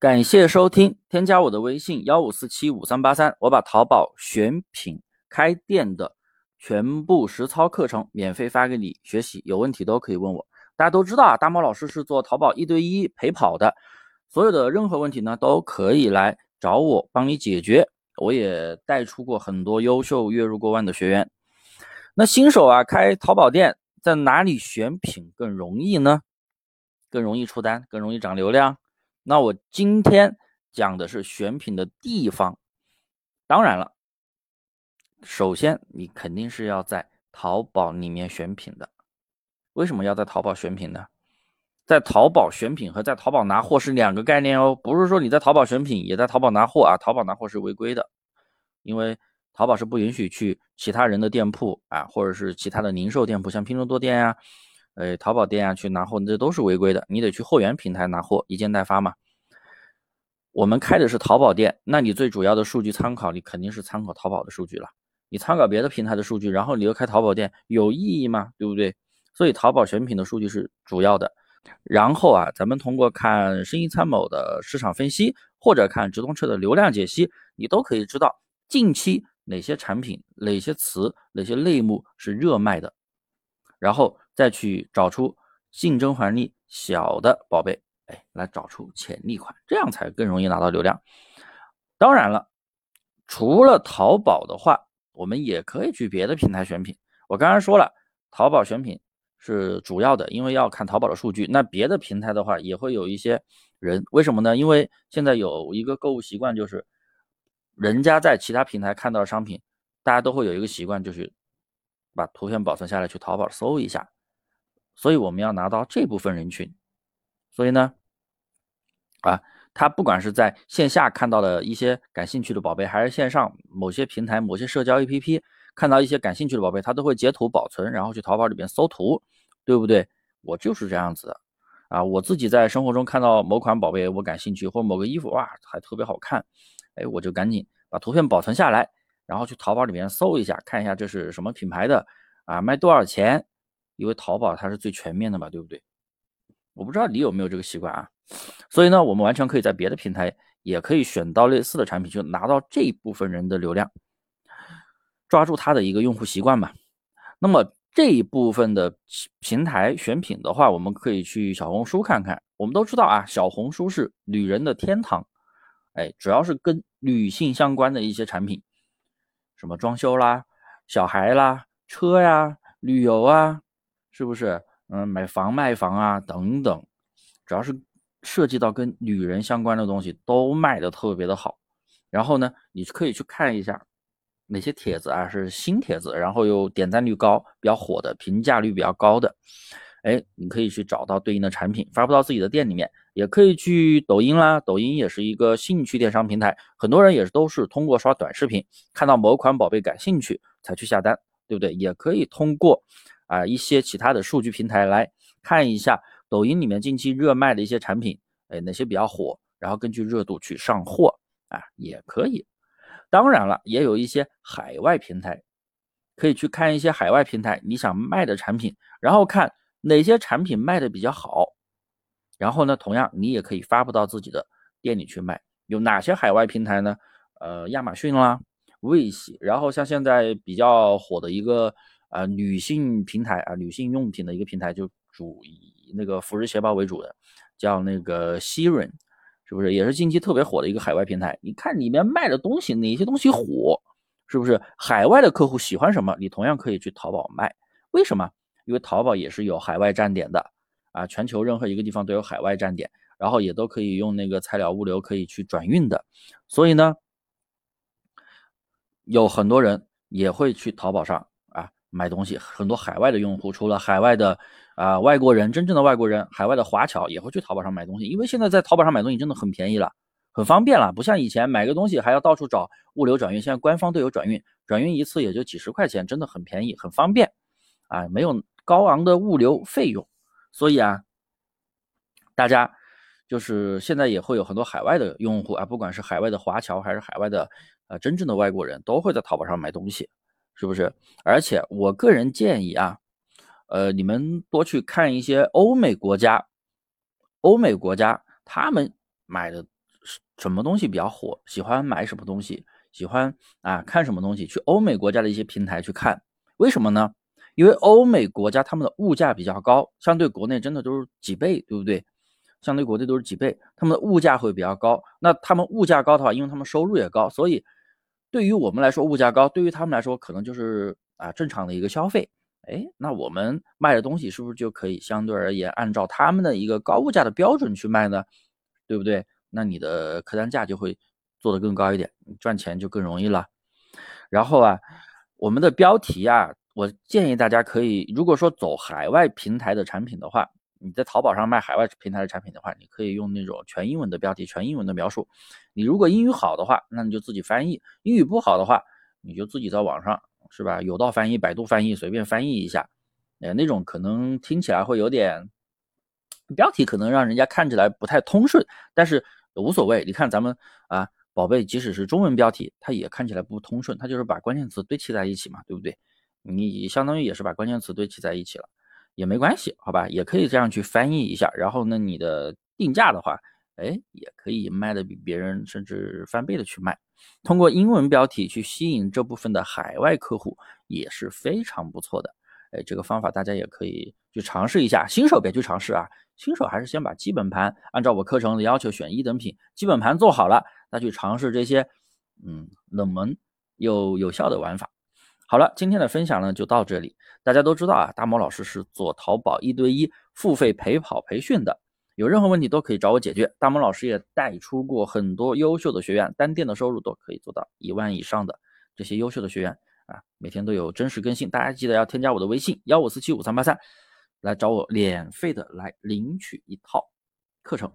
感谢收听，添加我的微信幺五四七五三八三，我把淘宝选品开店的全部实操课程免费发给你学习，有问题都可以问我。大家都知道啊，大猫老师是做淘宝一对一陪跑的，所有的任何问题呢都可以来找我帮你解决。我也带出过很多优秀月入过万的学员。那新手啊，开淘宝店在哪里选品更容易呢？更容易出单，更容易涨流量？那我今天讲的是选品的地方，当然了，首先你肯定是要在淘宝里面选品的。为什么要在淘宝选品呢？在淘宝选品和在淘宝拿货是两个概念哦，不是说你在淘宝选品也在淘宝拿货啊，淘宝拿货是违规的，因为淘宝是不允许去其他人的店铺啊，或者是其他的零售店铺，像拼多多店呀。呃，淘宝店啊，去拿货，这都是违规的。你得去货源平台拿货，一件代发嘛。我们开的是淘宝店，那你最主要的数据参考，你肯定是参考淘宝的数据了。你参考别的平台的数据，然后你又开淘宝店，有意义吗？对不对？所以淘宝选品的数据是主要的。然后啊，咱们通过看生意参谋的市场分析，或者看直通车的流量解析，你都可以知道近期哪些产品、哪些词、哪些类目是热卖的。然后再去找出竞争环力小的宝贝，哎，来找出潜力款，这样才更容易拿到流量。当然了，除了淘宝的话，我们也可以去别的平台选品。我刚刚说了，淘宝选品是主要的，因为要看淘宝的数据。那别的平台的话，也会有一些人，为什么呢？因为现在有一个购物习惯，就是人家在其他平台看到的商品，大家都会有一个习惯，就是。把图片保存下来，去淘宝搜一下。所以我们要拿到这部分人群。所以呢，啊，他不管是在线下看到的一些感兴趣的宝贝，还是线上某些平台、某些社交 APP 看到一些感兴趣的宝贝，他都会截图保存，然后去淘宝里边搜图，对不对？我就是这样子的啊。我自己在生活中看到某款宝贝，我感兴趣，或某个衣服，哇，还特别好看，哎，我就赶紧把图片保存下来。然后去淘宝里面搜一下，看一下这是什么品牌的啊，卖多少钱？因为淘宝它是最全面的嘛，对不对？我不知道你有没有这个习惯啊。所以呢，我们完全可以在别的平台也可以选到类似的产品，就拿到这部分人的流量，抓住他的一个用户习惯嘛。那么这一部分的平台选品的话，我们可以去小红书看看。我们都知道啊，小红书是女人的天堂，哎，主要是跟女性相关的一些产品。什么装修啦、小孩啦、车呀、旅游啊，是不是？嗯，买房卖房啊等等，主要是涉及到跟女人相关的东西都卖的特别的好。然后呢，你可以去看一下哪些帖子啊是新帖子，然后又点赞率高、比较火的、评价率比较高的。哎，你可以去找到对应的产品，发布到自己的店里面，也可以去抖音啦。抖音也是一个兴趣电商平台，很多人也都是通过刷短视频，看到某款宝贝感兴趣才去下单，对不对？也可以通过啊一些其他的数据平台来看一下抖音里面近期热卖的一些产品，哎，哪些比较火，然后根据热度去上货啊，也可以。当然了，也有一些海外平台，可以去看一些海外平台你想卖的产品，然后看。哪些产品卖的比较好？然后呢，同样你也可以发布到自己的店里去卖。有哪些海外平台呢？呃，亚马逊啦、卫喜，然后像现在比较火的一个呃女性平台啊，女性用品的一个平台，就主以那个服饰鞋包为主的，叫那个 Siren，是不是？也是近期特别火的一个海外平台。你看里面卖的东西，哪些东西火？是不是？海外的客户喜欢什么？你同样可以去淘宝卖。为什么？因为淘宝也是有海外站点的啊，全球任何一个地方都有海外站点，然后也都可以用那个菜鸟物流可以去转运的，所以呢，有很多人也会去淘宝上啊买东西。很多海外的用户，除了海外的啊外国人，真正的外国人，海外的华侨也会去淘宝上买东西，因为现在在淘宝上买东西真的很便宜了，很方便了，不像以前买个东西还要到处找物流转运，现在官方都有转运，转运一次也就几十块钱，真的很便宜，很方便啊，没有。高昂的物流费用，所以啊，大家就是现在也会有很多海外的用户啊，不管是海外的华侨还是海外的呃真正的外国人，都会在淘宝上买东西，是不是？而且我个人建议啊，呃，你们多去看一些欧美国家，欧美国家他们买的什么东西比较火，喜欢买什么东西，喜欢啊看什么东西，去欧美国家的一些平台去看。为什么呢？因为欧美国家他们的物价比较高，相对国内真的都是几倍，对不对？相对国内都是几倍，他们的物价会比较高。那他们物价高的话，因为他们收入也高，所以对于我们来说物价高，对于他们来说可能就是啊正常的一个消费。哎，那我们卖的东西是不是就可以相对而言按照他们的一个高物价的标准去卖呢？对不对？那你的客单价就会做得更高一点，赚钱就更容易了。然后啊，我们的标题啊，我建议大家可以，如果说走海外平台的产品的话。你在淘宝上卖海外平台的产品的话，你可以用那种全英文的标题、全英文的描述。你如果英语好的话，那你就自己翻译；英语不好的话，你就自己在网上，是吧？有道翻译、百度翻译，随便翻译一下。哎，那种可能听起来会有点，标题可能让人家看起来不太通顺，但是无所谓。你看咱们啊，宝贝，即使是中文标题，它也看起来不通顺，它就是把关键词堆砌在一起嘛，对不对？你相当于也是把关键词堆砌在一起了。也没关系，好吧，也可以这样去翻译一下。然后呢，你的定价的话，哎，也可以卖的比别人甚至翻倍的去卖。通过英文标题去吸引这部分的海外客户也是非常不错的。哎，这个方法大家也可以去尝试一下。新手别去尝试啊，新手还是先把基本盘按照我课程的要求选一等品，基本盘做好了，再去尝试这些嗯冷门又有效的玩法。好了，今天的分享呢就到这里。大家都知道啊，大毛老师是做淘宝一对一付费陪跑培训的，有任何问题都可以找我解决。大毛老师也带出过很多优秀的学员，单店的收入都可以做到一万以上的这些优秀的学员啊，每天都有真实更新。大家记得要添加我的微信幺五四七五三八三，来找我免费的来领取一套课程。